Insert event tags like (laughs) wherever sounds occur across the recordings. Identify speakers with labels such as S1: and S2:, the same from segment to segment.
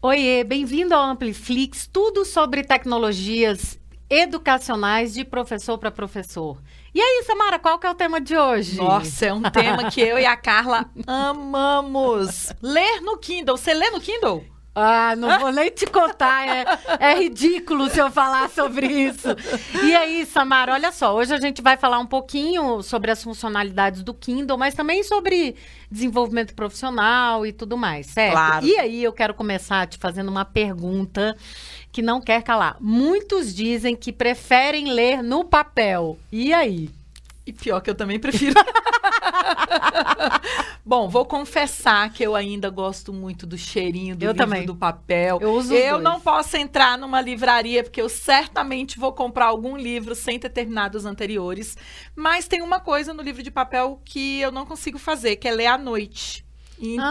S1: Oiê, bem-vindo ao Ampliflix, tudo sobre tecnologias educacionais de professor para professor. E aí, Samara, qual que é o tema de hoje?
S2: Nossa, é um tema que eu e a Carla (laughs) amamos. Ler no Kindle. Você lê no Kindle?
S1: Ah, não vou nem te contar, é, é, ridículo se eu falar sobre isso. E aí, Samara, olha só, hoje a gente vai falar um pouquinho sobre as funcionalidades do Kindle, mas também sobre desenvolvimento profissional e tudo mais, certo?
S2: Claro.
S1: E aí eu quero começar te fazendo uma pergunta que não quer calar. Muitos dizem que preferem ler no papel. E aí?
S2: E pior que eu também prefiro. (laughs) Bom, vou confessar que eu ainda gosto muito do cheirinho do
S1: eu
S2: livro
S1: também.
S2: do papel.
S1: Eu uso
S2: Eu não posso entrar numa livraria porque eu certamente vou comprar algum livro sem ter terminado os anteriores. Mas tem uma coisa no livro de papel que eu não consigo fazer, que é ler à noite. Então,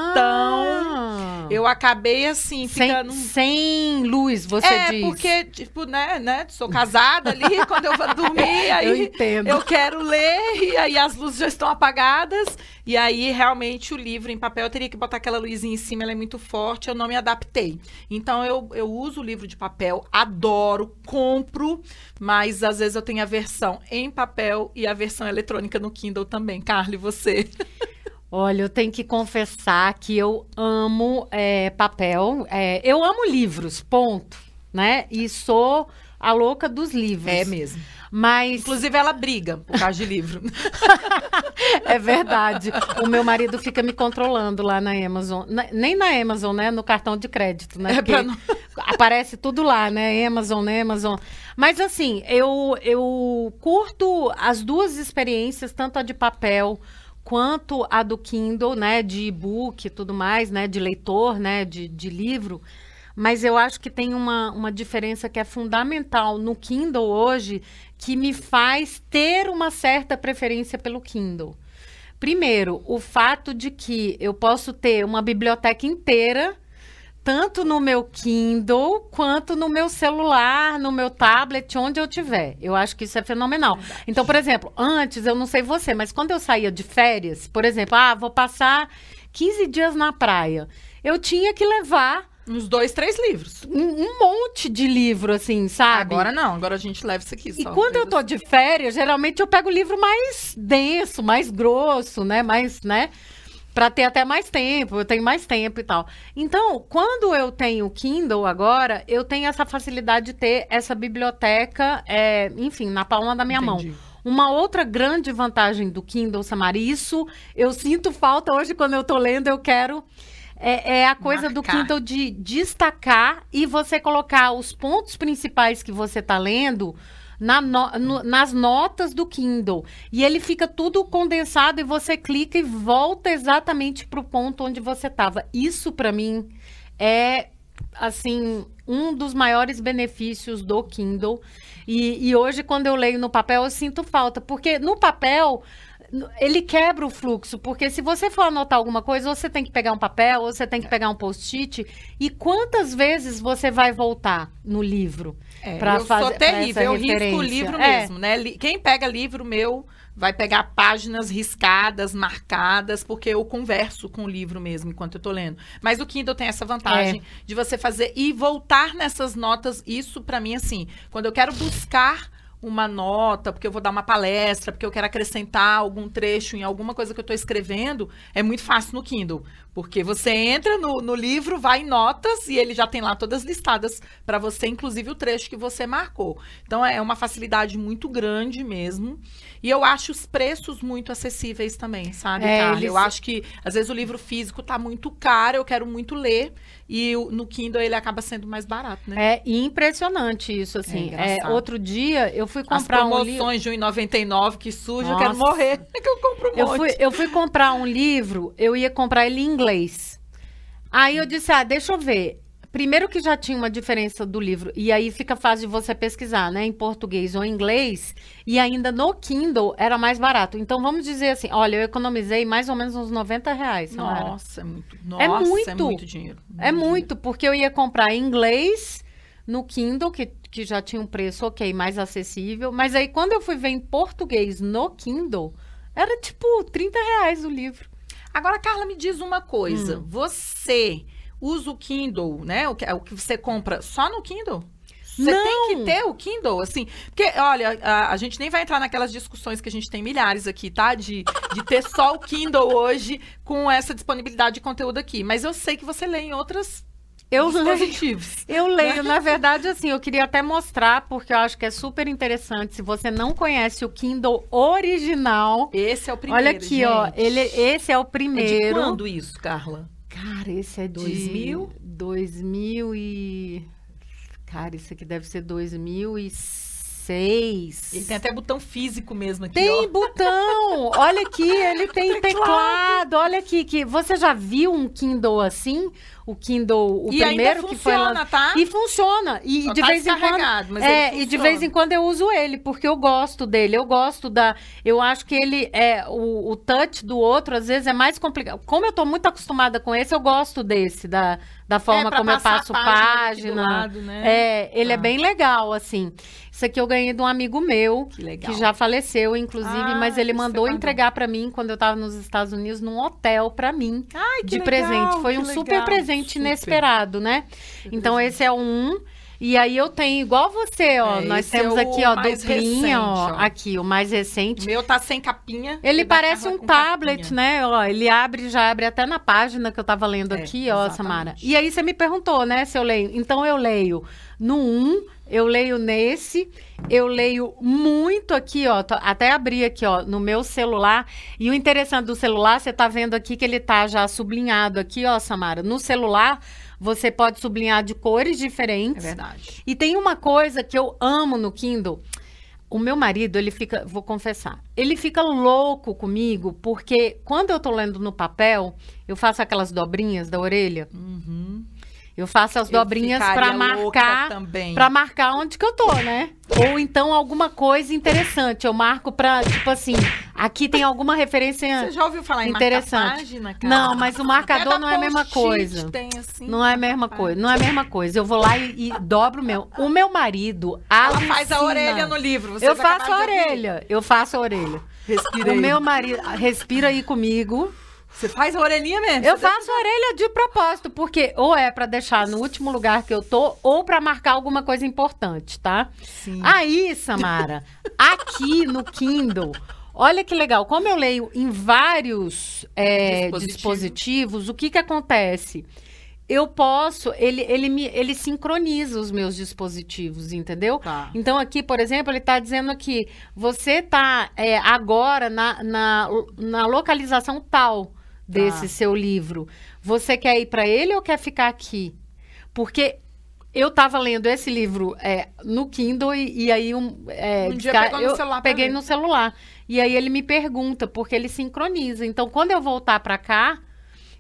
S1: Ah.
S2: eu acabei assim,
S1: sem,
S2: ficando.
S1: sem luz, você
S2: é,
S1: diz.
S2: porque, tipo, né, né? Sou casada ali, (laughs) quando eu vou dormir, aí
S1: Eu entendo.
S2: eu quero ler, e aí as luzes já estão apagadas, e aí realmente o livro em papel eu teria que botar aquela luzinha em cima, ela é muito forte, eu não me adaptei. Então eu, eu uso o livro de papel, adoro, compro, mas às vezes eu tenho a versão em papel e a versão eletrônica no Kindle também. Carly, você? (laughs)
S1: Olha, eu tenho que confessar que eu amo é, papel. é, eu amo livros, ponto. Né? E sou a louca dos livros.
S2: É mesmo.
S1: Mas
S2: Inclusive ela briga por causa de livro. (laughs)
S1: é verdade. o meu marido fica me controlando lá na Amazon. Na- nem na Amazon, né? No cartão de crédito, né?
S2: É não- (laughs)
S1: aparece tudo lá, né? Amazon, né? Amazon. Mas assim, eu, eu curto as duas experiências, tanto a de papel quanto a do Kindle, né? De e-book e tudo mais, né? De leitor, né? De, de livro. Mas eu acho que tem uma, uma diferença que é fundamental no Kindle hoje, que me faz ter uma certa preferência pelo Kindle. Primeiro, o fato de que eu posso ter uma biblioteca inteira, tanto no meu Kindle quanto no meu celular, no meu tablet, onde eu tiver. Eu acho que isso é fenomenal. Então, por exemplo, antes, eu não sei você, mas quando eu saía de férias, por exemplo, ah, vou passar 15 dias na praia, eu tinha que levar
S2: Uns dois, três livros.
S1: um, um monte de livro, assim, sabe?
S2: Agora não, agora a gente leva isso aqui
S1: E
S2: só.
S1: quando eu tô de férias, geralmente eu pego o livro mais denso, mais grosso, né? Mais, né? Pra ter até mais tempo, eu tenho mais tempo e tal. Então, quando eu tenho o Kindle agora, eu tenho essa facilidade de ter essa biblioteca, é, enfim, na palma da minha
S2: Entendi.
S1: mão. Uma outra grande vantagem do Kindle, Samara, isso eu sinto falta hoje quando eu tô lendo, eu quero. É, é a coisa do
S2: Marcar.
S1: Kindle de destacar e você colocar os pontos principais que você tá lendo na no- no- nas notas do Kindle. E ele fica tudo condensado e você clica e volta exatamente para o ponto onde você estava. Isso, para mim, é assim um dos maiores benefícios do Kindle. E, e hoje, quando eu leio no papel, eu sinto falta, porque no papel ele quebra o fluxo, porque se você for anotar alguma coisa, você tem que pegar um papel, ou você tem que pegar um post-it. E quantas vezes você vai voltar no livro?
S2: É, eu
S1: fazer-
S2: sou terrível, eu
S1: essa
S2: risco o
S1: referência.
S2: livro
S1: É.
S2: mesmo, né? Quem pega livro meu vai pegar páginas riscadas, marcadas, porque eu converso com o livro mesmo enquanto eu tô lendo. Mas o Kindle tem essa vantagem
S1: É.
S2: de você fazer e voltar nessas notas. Isso pra mim assim, quando eu quero buscar uma nota, porque eu vou dar uma palestra, porque eu quero acrescentar algum trecho em alguma coisa que eu estou escrevendo, é muito fácil no Kindle. Porque você entra no, no livro, vai em notas e ele já tem lá todas listadas para você, inclusive o trecho que você marcou. Então é uma facilidade muito grande mesmo. E eu acho os preços muito acessíveis também, sabe,
S1: É,
S2: Carla?
S1: eles-
S2: Eu acho que às vezes o livro físico tá muito caro, eu quero muito ler. E no Kindle ele acaba sendo mais barato, né?
S1: É impressionante isso, assim.
S2: É
S1: É, outro dia eu fui
S2: As
S1: comprar um livro.
S2: promoções de 1,99 que surge, eu quero
S1: Nossa.
S2: morrer. (laughs) É que eu compro um
S1: Eu
S2: monte.
S1: fui, eu fui comprar um livro, eu ia comprar ele em inglês. Aí eu disse, ah, deixa eu ver. Primeiro que já tinha uma diferença do livro, e aí fica fácil de você pesquisar, né? Em português ou em inglês, e ainda no Kindle era mais barato. Então vamos dizer assim, olha, eu economizei mais ou menos uns 90 reais.
S2: Nossa, é muito. Nossa,
S1: muito.
S2: é muito dinheiro.
S1: É muito, porque eu ia comprar em inglês no Kindle, que, que já tinha um preço ok, mais acessível. Mas aí, quando eu fui ver em português no Kindle, era tipo 30 reais o livro.
S2: Agora, Carla, me diz uma coisa.
S1: Hum.
S2: Você usa o Kindle, né? O que, o que você compra só no Kindle? Você
S1: Não.
S2: tem que ter o Kindle, assim. Porque, olha, a, a gente nem vai entrar naquelas discussões que a gente tem milhares aqui, tá? De, de ter só o Kindle hoje com essa disponibilidade de conteúdo aqui. Mas eu sei que você lê em outros
S1: Eu leio, eu leio, na verdade, assim, eu queria até mostrar, porque eu acho que é super interessante. Se você não conhece o Kindle original,
S2: Esse é o primeiro,
S1: olha aqui, ó.
S2: gente.
S1: Ele, esse é o
S2: É de
S1: primeiro.
S2: quando isso, Carla?
S1: Cara, esse é de
S2: 2000?
S1: 2000 e Cara, isso aqui deve ser 2006.
S2: Ele tem até botão físico mesmo aqui,
S1: Tem
S2: ó.
S1: botão. Olha aqui, ele (laughs) tem
S2: Teclado.
S1: teclado. Olha aqui que você já viu um Kindle assim? O Kindle, o
S2: e
S1: primeiro
S2: ainda
S1: que foi
S2: funciona,
S1: lan-
S2: tá?
S1: E funciona. E
S2: Só
S1: de
S2: tá
S1: vez em quando
S2: mas
S1: é, e de
S2: funciona.
S1: vez em quando eu uso ele, porque eu gosto dele. Eu gosto da. Eu acho que ele é. O, o touch do outro, às vezes, é mais complicado. Como eu tô muito acostumada com esse, eu gosto desse, da, da forma
S2: É,
S1: como eu passo
S2: página
S1: página.
S2: lado, né?
S1: É, ele é
S2: Tá.
S1: bem legal, assim. Isso aqui eu ganhei de um amigo meu,
S2: Que legal.
S1: que já faleceu, inclusive,
S2: Ah,
S1: mas ele mandou entregar pra mim quando eu tava nos Estados Unidos, num hotel pra mim,
S2: Ai, que
S1: de
S2: legal,
S1: presente. Foi um super
S2: legal,
S1: presente
S2: super.
S1: inesperado, né? Então esse é um. E aí eu tenho, igual você, ó.
S2: É,
S1: nós
S2: é
S1: temos
S2: o
S1: aqui, ó, duplinha, ó. Aqui, o mais
S2: O
S1: recente.
S2: meu tá sem capinha.
S1: Ele parece um tablet,
S2: capinha.
S1: né? Ó, ele abre, já abre até na página que eu tava lendo
S2: É,
S1: aqui, ó,
S2: exatamente.
S1: Samara. E aí você me perguntou, né, se eu leio. Então eu leio no 1, eu leio nesse, eu leio muito aqui, ó. Até abri aqui, ó, no meu celular. E o interessante do celular, você tá vendo aqui que ele tá já sublinhado aqui, ó, Samara. No celular, você pode sublinhar de cores
S2: É
S1: diferentes.
S2: verdade.
S1: E tem uma coisa que eu amo no Kindle. O meu marido, ele fica, vou confessar, ele fica louco comigo, porque quando eu tô lendo no papel, eu faço aquelas dobrinhas da orelha.
S2: Uhum.
S1: Eu faço as dobrinhas para marcar, para marcar onde que eu tô, né? Ou então alguma coisa interessante, eu marco pra, tipo assim, aqui tem alguma referência
S2: Você já ouviu falar em
S1: Interessante.
S2: página, cara?
S1: Não, mas o marcador não é a mesma coisa.
S2: Tem, assim.
S1: Não é a mesma coisa, não é a mesma coisa. Eu vou lá e, e dobro o meu. O meu marido
S2: Ela faz a orelha no livro. vocês
S1: Eu faço a orelha. Eu faço a orelha.
S2: Respirei.
S1: O meu marido respira aí comigo.
S2: Você faz a orelhinha mesmo?
S1: Eu faço a orelha de propósito, porque ou é pra deixar no último lugar que eu tô, ou pra marcar alguma coisa importante, tá?
S2: Sim.
S1: Aí, Samara, aqui no Kindle, olha que legal. Como eu leio em vários é,
S2: Dispositivos.
S1: dispositivos, o que que acontece? Eu posso, ele, ele, me, ele sincroniza os meus dispositivos, entendeu?
S2: Tá.
S1: Então, aqui, por exemplo, ele está dizendo aqui: você está agora na, na, na localização tal desse
S2: Tá.
S1: seu livro. Você quer ir para ele ou quer ficar aqui? Porque eu estava lendo esse livro é, no Kindle e, e aí um, é,
S2: Um dia
S1: desca-
S2: pegou no
S1: eu
S2: celular
S1: peguei no celular. E aí ele me pergunta, porque ele sincroniza. Então, quando eu voltar para cá,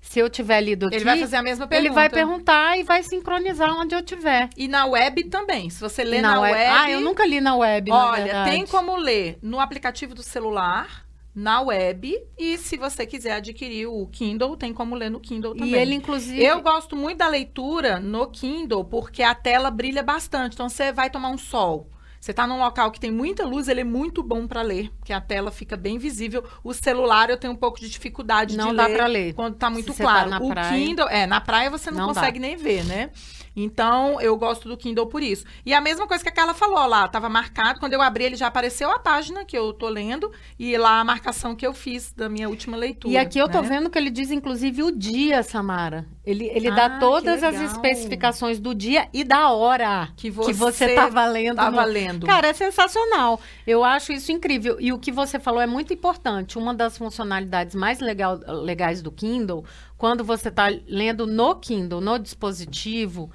S1: se eu tiver lido aqui,
S2: Ele vai fazer a mesma pergunta.
S1: ele vai perguntar e vai sincronizar onde eu tiver.
S2: E na web também. Se você lê
S1: Na
S2: na,
S1: web-
S2: web.
S1: Ah, eu nunca li na web, na
S2: Olha,
S1: verdade.
S2: tem como ler no aplicativo do celular, na web. E se você quiser adquirir o Kindle, tem como ler no Kindle também.
S1: E ele, inclusive.
S2: Eu gosto muito da leitura no Kindle porque a tela brilha bastante. Então você vai tomar um sol. Você está num local que tem muita luz, ele é muito bom para ler, porque a tela fica bem visível. O celular eu tenho um pouco de dificuldade
S1: Não
S2: de
S1: dá
S2: ler
S1: pra ler.
S2: quando tá muito
S1: você tá
S2: claro.
S1: na
S2: o
S1: praia.
S2: Kindle, é, na praia você não,
S1: Não dá.
S2: consegue nem ver, né? Então, eu gosto do Kindle por isso. E a mesma coisa que a Carla falou lá, tava marcado, quando eu abri ele já apareceu a página que eu tô lendo e lá a marcação que eu fiz da minha última leitura.
S1: E aqui eu tô
S2: né?
S1: vendo que ele diz, inclusive, o dia, Samara. Ele, ele
S2: Ah,
S1: dá todas as especificações do dia e da hora
S2: Que
S1: que você
S2: você
S1: tá valendo.
S2: Tava
S1: no...
S2: lendo.
S1: Cara, é sensacional. Eu acho isso incrível. E o que você falou é muito importante. Uma das funcionalidades mais legal, legais do Kindle, quando você está lendo no Kindle, no dispositivo,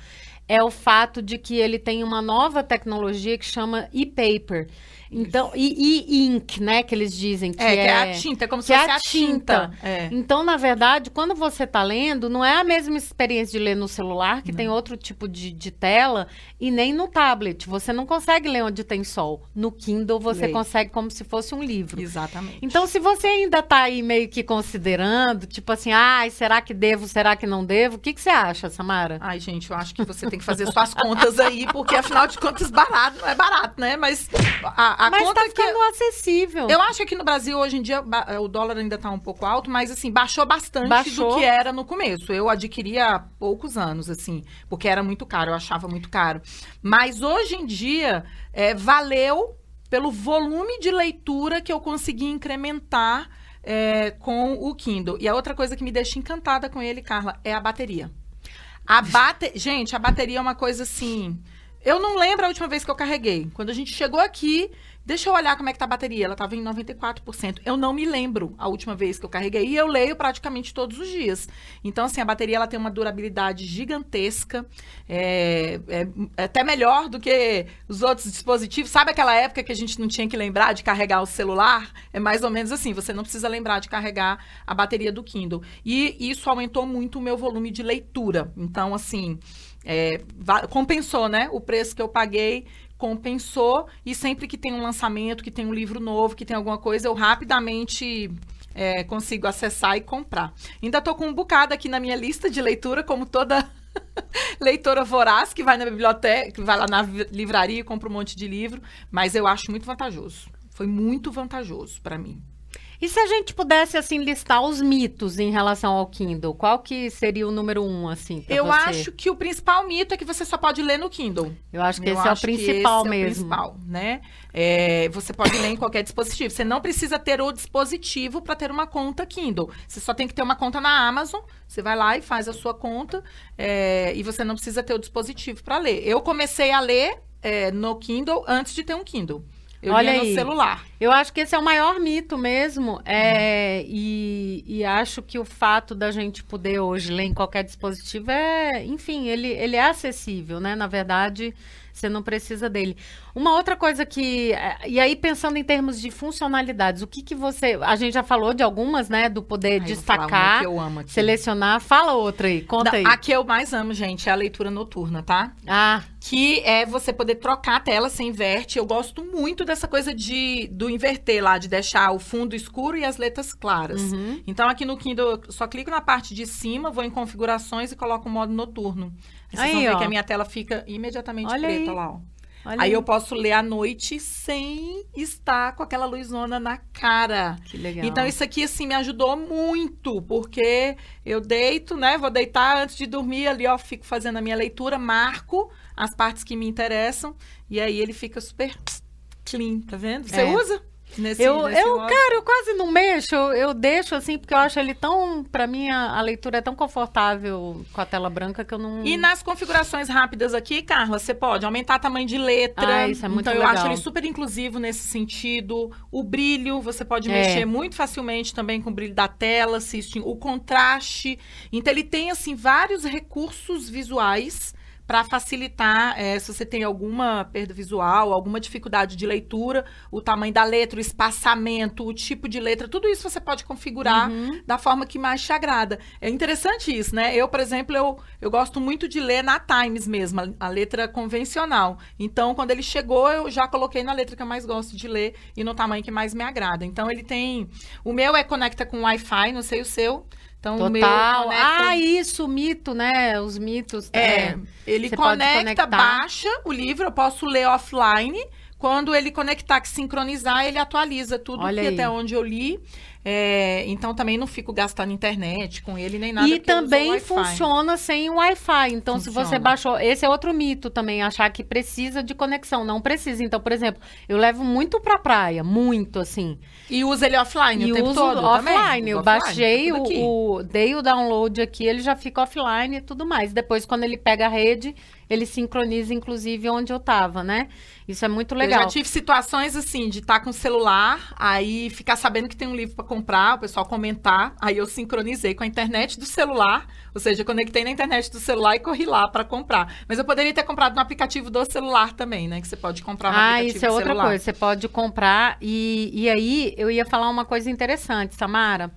S1: é o fato de que ele tem uma nova tecnologia que chama e-paper. Então, e, e ink, né, que eles dizem que
S2: é,
S1: é,
S2: que é a tinta, é como se
S1: é
S2: fosse
S1: a
S2: a tinta. É.
S1: então, na verdade, quando você está lendo, não é a mesma experiência de ler no celular, que tem outro tipo de, de tela, e nem no tablet. Você não consegue ler onde tem sol. No Kindle, você
S2: Lei.
S1: consegue como se fosse um livro.
S2: Exatamente.
S1: Então, se você ainda está aí meio que considerando, tipo assim, ai, será que devo, será que não devo? O que, que você acha, Samara?
S2: Ai, gente, eu acho que você tem que fazer suas contas aí, porque afinal de contas, barato não é barato, né? Mas a, a
S1: mas
S2: conta
S1: tá ficando
S2: que
S1: acessível.
S2: eu acho que aqui no Brasil hoje em dia ba- o dólar ainda tá um pouco alto, mas assim, baixou bastante
S1: Baixou.
S2: do que era no começo. Eu adquiri há poucos anos, assim, porque era muito caro, eu achava muito caro. Mas hoje em dia, é, valeu pelo volume de leitura que eu consegui incrementar é, com o Kindle. E a outra coisa que me deixa encantada com ele, Carla, é a bateria. A bate... Gente, a bateria é uma coisa assim. Eu não lembro a última vez que eu carreguei. Quando a gente chegou aqui, deixa eu olhar como é que tá a bateria. Ela tava em 94%. Eu não me lembro a última vez que eu carreguei. E eu leio praticamente todos os dias. Então, assim, a bateria ela tem uma durabilidade gigantesca. É, é- é até melhor do que os outros dispositivos. Sabe aquela época que a gente não tinha que lembrar de carregar o celular? É mais ou menos assim. Você não precisa lembrar de carregar a bateria do Kindle. E isso aumentou muito o meu volume de leitura. Então, assim, é, compensou, né? O preço que eu paguei compensou. E sempre que tem um lançamento, que tem um livro novo, que tem alguma coisa, eu rapidamente é, consigo acessar e comprar. Ainda tô com um bocado aqui na minha lista de leitura, como toda (laughs) leitora voraz que vai na biblioteca, que vai lá na livraria e compra um monte de livro, mas eu acho muito vantajoso. Foi muito vantajoso para mim.
S1: E se a gente pudesse, assim, listar os mitos em relação ao Kindle, qual que seria o número um, assim,
S2: eu
S1: você?
S2: acho que o principal mito é que você só pode ler no Kindle.
S1: Eu acho que
S2: Eu
S1: esse é o
S2: acho
S1: principal mesmo.
S2: É o principal, né? É, você pode ler em qualquer dispositivo. Você não precisa ter o dispositivo para ter uma conta Kindle. Você só tem que ter uma conta na Amazon. Você vai lá e faz a sua conta é, e você não precisa ter o dispositivo para ler. Eu comecei a ler é, no Kindle antes de ter um Kindle. Eu
S1: Olha
S2: no
S1: aí.
S2: celular.
S1: Eu acho que esse é o maior mito mesmo. É, e, e acho que o fato da gente poder hoje ler em qualquer dispositivo é, enfim, ele, ele é acessível, né? Na verdade, você não precisa dele. Uma outra coisa que. é, E aí, pensando em termos de funcionalidades, o que, que você. A gente já falou de algumas, né? Do poder
S2: eu uma
S1: destacar,
S2: que eu amo aqui.
S1: selecionar. Fala outra aí, conta aí.
S2: A que eu mais amo, gente, é a leitura noturna, tá?
S1: Ah,
S2: que é você poder trocar a tela, você inverte. Eu gosto muito dessa coisa de do inverter lá, de deixar o fundo escuro e as letras claras.
S1: uhum.
S2: Então aqui no Kindle eu só clico na parte de cima, vou em configurações e coloco o modo noturno. Vocês
S1: Aí,
S2: vão ver
S1: ó.
S2: que a minha tela fica imediatamente
S1: Olha
S2: preta
S1: aí.
S2: lá, ó.
S1: Olha
S2: Aí eu posso ler à noite sem estar com aquela luzona na cara.
S1: Que legal.
S2: Então, isso aqui, assim, me ajudou muito, porque eu deito, né? Vou deitar antes de dormir ali, ó, fico fazendo a minha leitura, marco as partes que me interessam, e aí ele fica super clean, tá vendo? Você
S1: É.
S2: usa? Nesse,
S1: Eu,
S2: nesse
S1: eu
S2: modo?
S1: cara, eu quase não mexo, eu, eu deixo assim, porque eu acho ele tão, pra mim, a, a leitura é tão confortável com a tela branca que eu não...
S2: E nas configurações rápidas aqui, Carla, você pode aumentar tamanho de letra.
S1: Ah, isso é muito
S2: então, eu
S1: legal.
S2: acho ele super inclusivo nesse sentido. O brilho, você pode
S1: É.
S2: mexer muito facilmente também com o brilho da tela, se esti- o contraste. Então, ele tem, assim, vários recursos visuais para facilitar, eh, se você tem alguma perda visual, alguma dificuldade de leitura, o tamanho da letra, o espaçamento, o tipo de letra, tudo isso você pode configurar
S1: Uhum.
S2: da forma que mais te agrada. É interessante isso, né? Eu, por exemplo, eu, eu gosto muito de ler na Times mesmo, a, a letra convencional. Então, quando ele chegou, eu já coloquei na letra que eu mais gosto de ler e no tamanho que mais me agrada. Então, ele tem... O meu é conecta com Wi-Fi, não sei o seu. Então, o meu
S1: Total.
S2: conecta...
S1: Ah, isso, mito, né? Os mitos.
S2: É, ele
S1: Você pode
S2: conecta, baixa o livro, eu posso ler offline. Quando ele conectar, que sincronizar, ele atualiza tudo
S1: Olha
S2: que
S1: aí.
S2: até onde eu li. É, então também não fico gastando internet com ele nem nada.
S1: E
S2: eu
S1: também funciona sem Wi-Fi. Então, se você
S2: Funciona.
S1: baixou. Esse é outro mito também, achar que precisa de conexão. Não precisa. Então, por exemplo, eu levo muito pra praia, muito assim.
S2: E usa ele offline
S1: e
S2: o tempo
S1: uso
S2: todo também?
S1: offline. Eu
S2: Usa offline,
S1: baixei o, o. Dei o download aqui, ele já fica offline e tudo mais. Depois, quando ele pega a rede, ele sincroniza, inclusive, onde eu tava, né? Isso é muito
S2: Eu
S1: legal.
S2: já tive situações assim, de estar com o celular, aí ficar sabendo que tem um livro para comprar, o pessoal comentar, aí eu sincronizei com a internet do celular, ou seja, eu conectei na internet do celular e corri lá para comprar. Mas eu poderia ter comprado no aplicativo do celular também, né? Que você pode comprar no
S1: Ah,
S2: aplicativo
S1: isso é
S2: do
S1: outra
S2: celular.
S1: coisa. Você pode comprar. E, e aí, eu ia falar uma coisa interessante, Samara.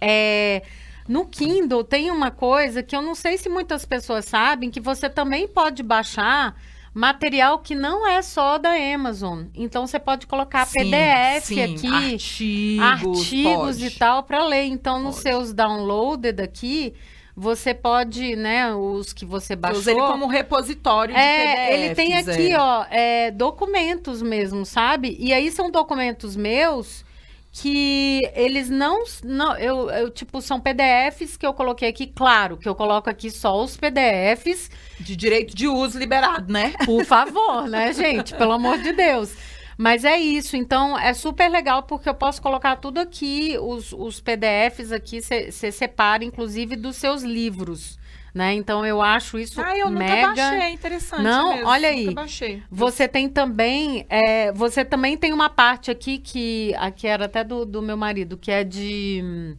S1: É, no Kindle tem uma coisa que eu não sei se muitas pessoas sabem, que você também pode baixar material que não é só da Amazon. Então, você pode colocar
S2: Sim,
S1: PDF
S2: sim,
S1: aqui,
S2: artigos,
S1: artigos
S2: pode.
S1: e tal para ler. Então, nos
S2: Pode.
S1: seus downloaded aqui, você pode, né, os que você baixou.
S2: uso ele como um repositório de
S1: É, ele tem aqui,
S2: é.
S1: ó, é, documentos mesmo, sabe? E aí são documentos meus que eles não, não eu, eu, tipo, são PDFs que eu coloquei aqui, claro, que eu coloco aqui só os PDFs,
S2: De direito de uso liberado, né?
S1: por favor, né, gente? Pelo amor de Deus. Mas é isso, então é super legal porque eu posso colocar tudo aqui, os, os PDFs aqui, você separa, inclusive, dos seus livros, né? Então eu acho isso
S2: Ah, eu nunca
S1: mega...
S2: baixei, interessante
S1: Não,
S2: mesmo,
S1: olha
S2: nunca
S1: aí.
S2: baixei.
S1: Você tem também, é, você também tem uma parte aqui que aqui era até do, do meu marido, que é de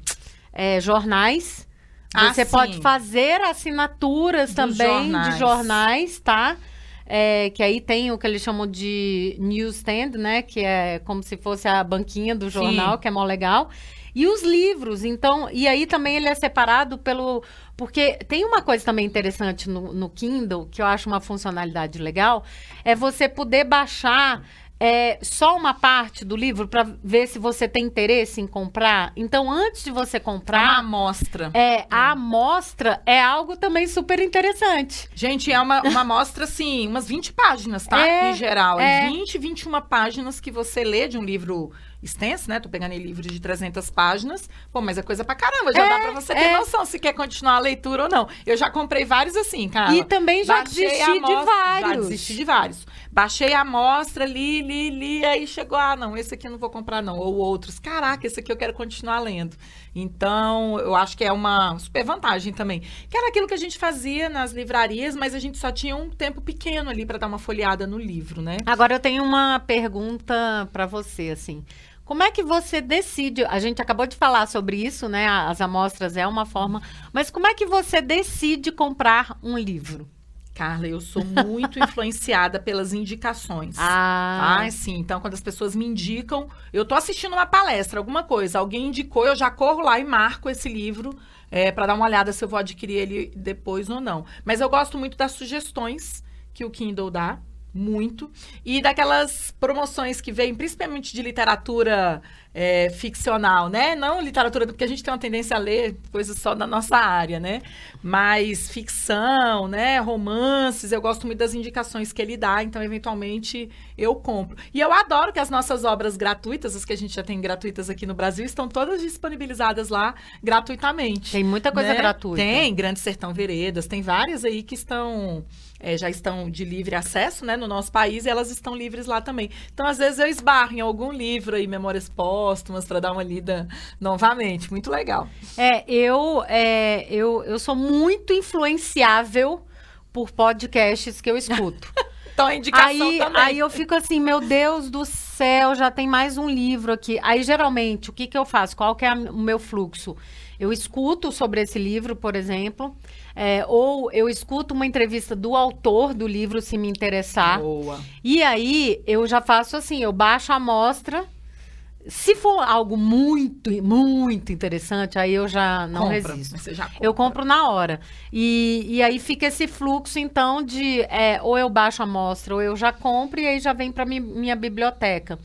S1: é, jornais.
S2: Ah,
S1: Você
S2: sim.
S1: pode fazer assinaturas também
S2: jornais.
S1: de jornais, tá? É, que aí tem o que eles chamam de newsstand, né? Que é como se fosse a banquinha do jornal,
S2: Sim.
S1: que é mó legal. E os livros, então, e aí também ele é separado pelo. Porque tem uma coisa também interessante no, no Kindle, que eu acho uma funcionalidade legal, é você poder baixar é, só uma parte do livro para ver se você tem interesse em comprar. Então, antes de você
S2: uma
S1: comprar,
S2: amostra.
S1: é, a amostra é algo também super interessante.
S2: Gente, é uma, uma amostra, assim, umas 20 páginas, tá?
S1: É,
S2: em geral.
S1: é.
S2: É 20, 21 páginas que você lê de um livro extenso, né? Tô pegando aí livros de 300 páginas. Pô, mas é coisa pra caramba. Já
S1: É,
S2: dá pra você ter
S1: é.
S2: noção se quer continuar a leitura ou não. Eu já comprei vários assim, cara.
S1: E também já
S2: Baixei
S1: desisti
S2: a
S1: de
S2: amostra- Já
S1: vários.
S2: desisti de vários. Baixei a amostra, li, li, li, aí chegou, ah, não, esse aqui eu não vou comprar não. Ou outros, caraca, esse aqui eu quero continuar lendo. Então, eu acho que é uma super vantagem também. Que era aquilo que a gente fazia nas livrarias, mas a gente só tinha um tempo pequeno ali para dar uma folheada no livro, né?
S1: Agora eu tenho uma pergunta para você, assim. Como é que você decide? A gente acabou de falar sobre isso, né? As amostras é uma forma, mas como é que você decide comprar um livro?
S2: Carla, eu sou muito (laughs) influenciada pelas indicações.
S1: Ah,
S2: Ah, sim. Então, quando as pessoas me indicam, eu tô assistindo uma palestra, alguma coisa, alguém indicou, eu já corro lá e marco esse livro é, para dar uma olhada se eu vou adquirir ele depois ou não. Mas eu gosto muito das sugestões que o Kindle dá, muito. E daquelas promoções que vêm, principalmente de literatura é, ficcional, né? Não literatura, porque a gente tem uma tendência a ler coisas só da nossa área, né? Mas ficção, né? Romances, eu gosto muito das indicações que ele dá, então, eventualmente, eu compro. E eu adoro que as nossas obras gratuitas, as que a gente já tem gratuitas aqui no Brasil, estão todas disponibilizadas lá gratuitamente.
S1: tem muita coisa
S2: né?
S1: gratuita.
S2: Tem, Grande Sertão Veredas, tem várias aí que estão. É, já estão de livre acesso, né, no nosso país, e elas estão livres lá também. Então, às vezes, eu esbarro em algum livro aí, Memórias Póstumas, para dar uma lida novamente. Muito legal.
S1: É, eu, é, eu, eu sou muito influenciável por podcasts que eu escuto. (laughs)
S2: Então, a indicação
S1: Aí,
S2: também.
S1: aí eu fico assim, meu Deus do céu, já tem mais um livro aqui. Aí, geralmente, o que, que eu faço? Qual que é a- o meu fluxo? Eu escuto sobre esse livro, por exemplo, é, ou eu escuto uma entrevista do autor do livro, se me interessar.
S2: Boa.
S1: E aí, eu já faço assim, eu baixo a amostra. Se for algo muito, muito interessante, aí eu já não
S2: Compra.
S1: resisto.
S2: Você já compra.
S1: Eu compro na hora. E, e aí fica esse fluxo, então, de é, ou eu baixo a amostra, ou eu já compro, e aí já vem para minha biblioteca.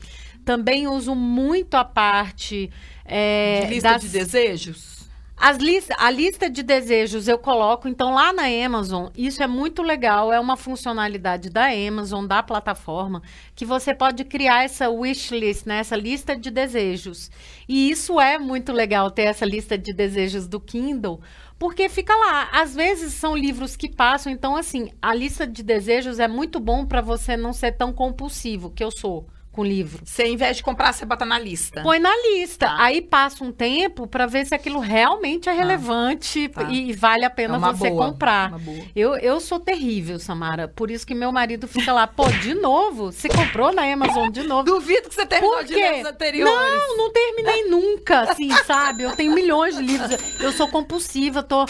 S1: Também uso muito a parte. é,
S2: De lista
S1: das-
S2: de desejos?
S1: As lista, a lista de desejos eu coloco, então, lá na Amazon, isso é muito legal, é uma funcionalidade da Amazon, da plataforma, que você pode criar essa wishlist, né, essa lista de desejos. E isso é muito legal, ter essa lista de desejos do Kindle, porque fica lá. Às vezes são livros que passam, então, assim, a lista de desejos é muito bom para você não ser tão compulsivo, que eu sou com livro.
S2: Você, ao invés de comprar, você bota na lista.
S1: Põe na lista.
S2: Tá.
S1: Aí passa um tempo para ver se aquilo realmente é relevante
S2: Tá.
S1: e, e vale a
S2: É
S1: pena
S2: uma
S1: você
S2: boa,
S1: comprar. Eu, eu sou terrível, Samara. Por isso que meu marido fica lá, pô, de novo? Você comprou na Amazon de novo?
S2: Duvido que você terminou
S1: Por
S2: de
S1: quê?
S2: ler os anteriores.
S1: Não, não terminei nunca, assim, sabe? Eu tenho milhões de livros. Eu sou compulsiva, tô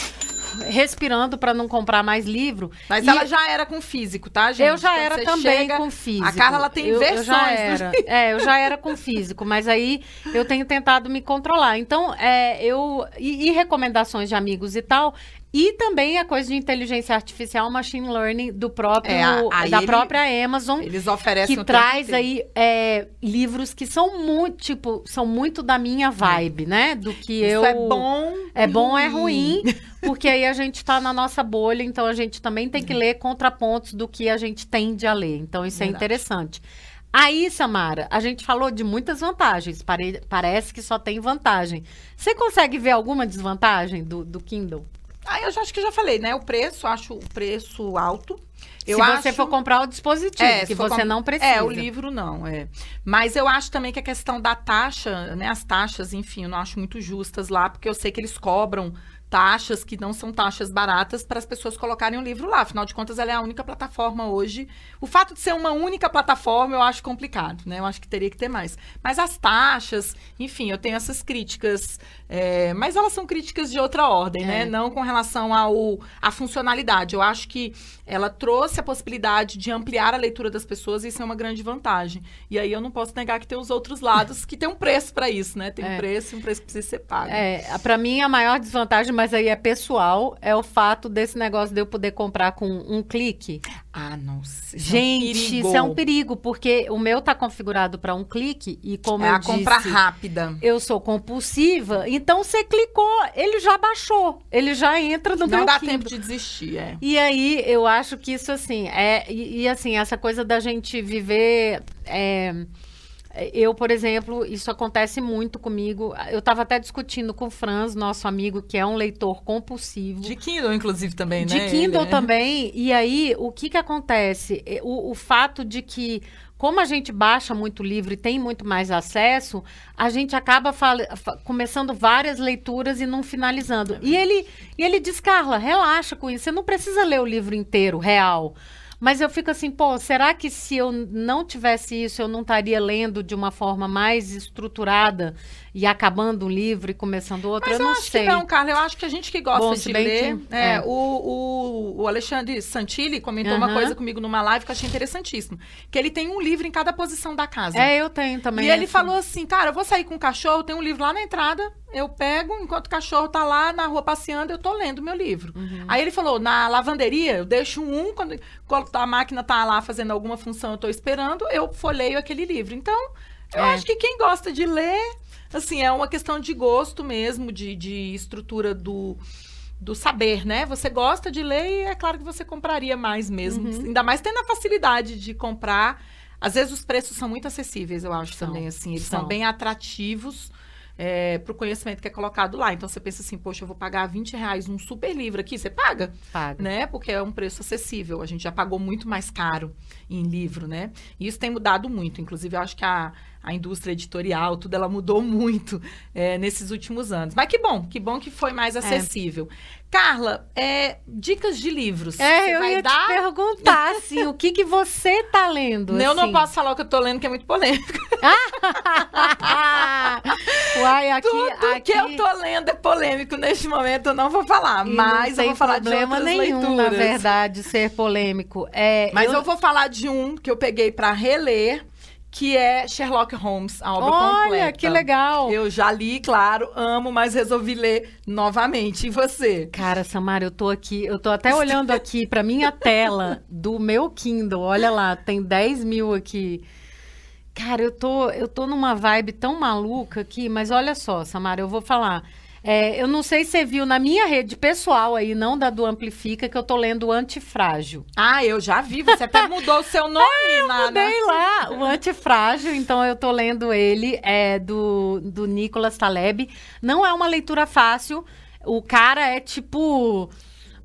S1: respirando para não comprar mais livro.
S2: Mas
S1: E-
S2: ela já era com físico, tá, gente?
S1: eu já
S2: Quando
S1: era também
S2: chega-
S1: com físico.
S2: A Carla ela tem
S1: eu,
S2: versões.
S1: Eu já
S2: do-
S1: era. É, eu já era com físico, mas aí eu tenho tentado me controlar. Então, é, eu. E, e recomendações de amigos e tal, E também a coisa de inteligência artificial, machine learning do próprio,
S2: É, a-
S1: da
S2: ele-
S1: própria Amazon,
S2: Eles oferecem
S1: que traz aí é, livros que são muito, tipo, são muito da minha vibe, né? Do que eu
S2: Isso é bom.
S1: é bom, é ruim, (laughs) porque aí a gente tá na nossa bolha, então a gente também tem que ler contrapontos do que a gente tende a ler. Então isso é
S2: Verdade.
S1: interessante. Aí, Samara, a gente falou de muitas vantagens. pare- parece que só tem vantagem. Você consegue ver alguma desvantagem do, do Kindle?
S2: Ah, eu já acho que já falei, né? O preço, acho o preço alto. Eu
S1: Se você
S2: acho-
S1: for comprar o dispositivo,
S2: É,
S1: que você
S2: com-
S1: não precisa.
S2: É, o livro não, é. Mas eu acho também que a questão da taxa, né, as taxas, enfim, eu não acho muito justas lá, porque eu sei que eles cobram taxas que não são taxas baratas para as pessoas colocarem o livro lá. Afinal de contas, ela é a única plataforma hoje. O fato de ser uma única plataforma, eu acho complicado, né? Eu acho que teria que ter mais. Mas as taxas, enfim, eu tenho essas críticas, é, mas elas são críticas de outra ordem,
S1: É.
S2: né? Não com relação ao à funcionalidade. Eu acho que ela trouxe a possibilidade de ampliar a leitura das pessoas e isso é uma grande vantagem. E aí eu não posso negar que tem os outros lados que tem um preço para isso, né? Tem um
S1: É.
S2: preço e um preço que precisa ser pago.
S1: É, para mim a maior desvantagem, mas aí é pessoal, é o fato desse negócio de eu poder comprar com um clique.
S2: Ah, nossa. isso
S1: Gente,
S2: é um
S1: isso é um perigo, porque o meu tá configurado para um clique e como
S2: É
S1: eu
S2: a compra
S1: disse,
S2: rápida.
S1: eu sou compulsiva, então você clicou, ele já baixou, ele já entra no
S2: Não
S1: meu
S2: dá
S1: Kindle.
S2: tempo de desistir, é.
S1: E aí, eu acho que isso, assim, é. E, e, assim, essa coisa da gente viver. é, eu, por exemplo, isso acontece muito comigo. Eu estava até discutindo com o Franz, nosso amigo, que é um leitor compulsivo.
S2: De Kindle, inclusive, também,
S1: De
S2: né?
S1: Kindle
S2: Ele, é.
S1: também. E aí, o que que acontece? É, O, o fato de que, como a gente baixa muito livro e tem muito mais acesso, a gente acaba começando várias leituras e não finalizando. E ele, e ele diz, Carla, relaxa com isso. Você não precisa ler o livro inteiro, real. Mas eu fico assim, pô, será que se eu não tivesse isso, eu não estaria lendo de uma forma mais estruturada e acabando um livro e começando outro?
S2: Mas
S1: eu
S2: eu,
S1: não
S2: acho
S1: sei.
S2: não, Carla. Eu acho que a gente que gosta
S1: Bom,
S2: de ler.
S1: que-
S2: é,
S1: é.
S2: O, o, o Alexandre Santilli comentou uma
S1: Aham.
S2: coisa comigo numa live que eu achei interessantíssimo. Que ele tem um livro em cada posição da casa.
S1: É, eu tenho também.
S2: E ele
S1: assim.
S2: falou assim, cara, eu vou sair com o cachorro, tem um livro lá na entrada, eu pego, enquanto o cachorro tá lá na rua passeando, eu tô lendo meu livro.
S1: Uhum.
S2: Aí ele falou, na lavanderia, eu deixo um, quando, quando a máquina tá lá fazendo alguma função, eu tô esperando, eu folheio aquele livro. Então, eu
S1: É.
S2: acho que quem gosta de ler, assim, é uma questão de gosto mesmo, de, de estrutura do... Do saber, né? Você gosta de ler e é claro que você compraria mais mesmo.
S1: Uhum.
S2: Ainda mais tendo a facilidade de comprar. Às vezes os preços são muito acessíveis, eu acho
S1: São,
S2: também, assim. Eles
S1: são.
S2: são bem atrativos para o conhecimento que é colocado lá. Então você pensa assim, poxa, eu vou pagar 20 reais num super livro aqui, você paga,
S1: Paga.
S2: né? Porque é um preço acessível. A gente já pagou muito mais caro em livro, né? E isso tem mudado muito. Inclusive, eu acho que a, a indústria editorial, tudo, ela mudou (laughs) muito é, nesses últimos anos. Mas que bom, que bom que foi mais acessível. Carla, é, dicas de livros.
S1: É,
S2: Você
S1: eu
S2: vai
S1: ia
S2: dar?
S1: te perguntar, assim, o que que você tá lendo?
S2: Eu não
S1: assim?
S2: posso falar o que eu tô lendo, que é muito polêmico. (laughs)
S1: Uai, aqui,
S2: Tudo
S1: aqui...
S2: que eu tô lendo é polêmico neste momento, eu não vou falar.
S1: e
S2: Mas eu vou falar de outras
S1: nenhum,
S2: leituras.
S1: na verdade, ser polêmico. É,
S2: Mas eu... vou falar de um que eu peguei pra reler, que é Sherlock Holmes, a obra
S1: Olha,
S2: completa.
S1: que legal.
S2: Eu já li, claro, amo, mas resolvi ler novamente. E você?
S1: Cara, Samara, eu tô aqui, eu tô até olhando aqui pra minha tela do meu Kindle. Olha lá, tem 10 mil aqui. Cara, eu tô, eu tô numa vibe tão maluca aqui, mas olha só, Samara, eu vou falar. É, eu não sei se você viu na minha rede pessoal aí, não da do Amplifica, que eu tô lendo o Antifrágil.
S2: Ah, eu já vi, você até (laughs) mudou o seu nome, Nana.
S1: Mudei lá, o Antifrágil, então eu tô lendo ele, é do, do Nicolas Taleb. Não é uma leitura fácil, o cara é tipo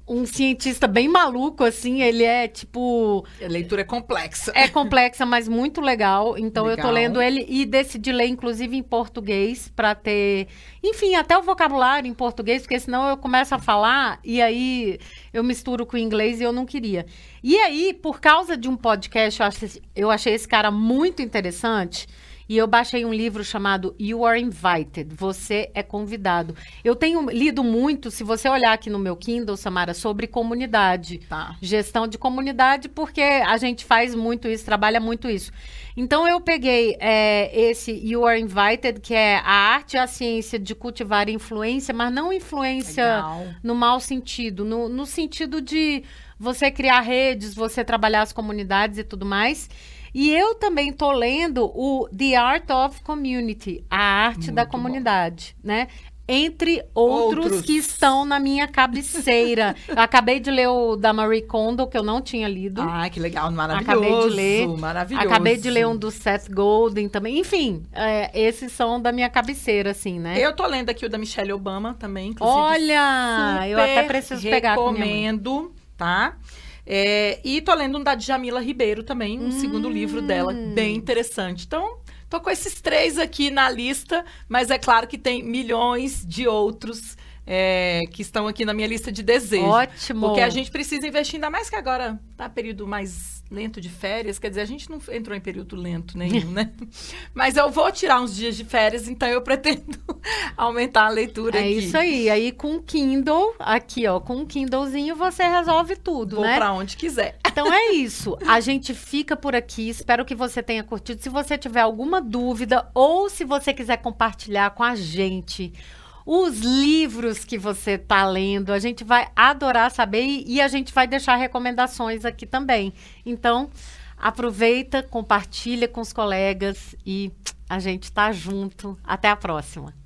S1: um cientista bem maluco, assim, ele é tipo...
S2: A leitura é complexa.
S1: É complexa, mas muito legal. Então eu tô
S2: Legal.
S1: lendo ele e decidi ler, inclusive, em português, para ter, enfim, até o vocabulário em português, porque senão eu começo a falar e aí eu misturo com o inglês e eu não queria. E aí, por causa de um podcast, eu achei, eu achei esse cara muito interessante. E eu baixei um livro chamado You Are Invited. Você é convidado. Eu tenho lido muito, se você olhar aqui no meu Kindle, Samara, sobre comunidade.
S2: Tá.
S1: Gestão de comunidade, porque a gente faz muito isso, trabalha muito isso. Então eu peguei é, esse You Are Invited, que é a arte e a ciência de cultivar influência, mas não influência
S2: Legal.
S1: no mau sentido, no, no sentido de você criar redes, você trabalhar as comunidades e tudo mais. E eu também tô lendo o The Art of Community, a arte da
S2: Muito bom.
S1: comunidade, né? Entre outros,
S2: Outros.
S1: que estão na minha cabeceira. eu acabei de ler o da Marie Kondo, que eu não tinha lido.
S2: Ai, que legal, maravilhoso.
S1: Acabei de ler.
S2: Maravilhoso.
S1: Acabei de ler um do Seth Golden também. Enfim, é, esses são da minha cabeceira, assim, né?
S2: Eu tô lendo aqui o da Michelle Obama também, inclusive.
S1: Olha, eu até preciso pegar com minha mãe.
S2: Recomendo, tá? É, e tô lendo um da Djamila Ribeiro também, um segundo livro dela,
S1: Hum.
S2: bem interessante. Então, tô com esses três aqui na lista, mas é claro que tem milhões de outros é, que estão aqui na minha lista de desejos.
S1: Ótimo.
S2: Porque a gente precisa investir, ainda mais que agora tá período mais lento de férias, quer dizer, a gente não entrou em período lento nenhum, né? (laughs) Mas eu vou tirar uns dias de férias, então eu pretendo (laughs) aumentar a leitura
S1: É
S2: aqui.
S1: isso aí. Aí com o Kindle, aqui ó, com o Kindlezinho você resolve tudo,
S2: Vou
S1: né?
S2: pra onde quiser.
S1: Então é isso. A gente fica por aqui. Espero que você tenha curtido. Se você tiver alguma dúvida ou se você quiser compartilhar com a gente os livros que você está lendo, a gente vai adorar saber e, e a gente vai deixar recomendações aqui também. Então, aproveita, compartilha com os colegas e a gente tá junto. Até a próxima.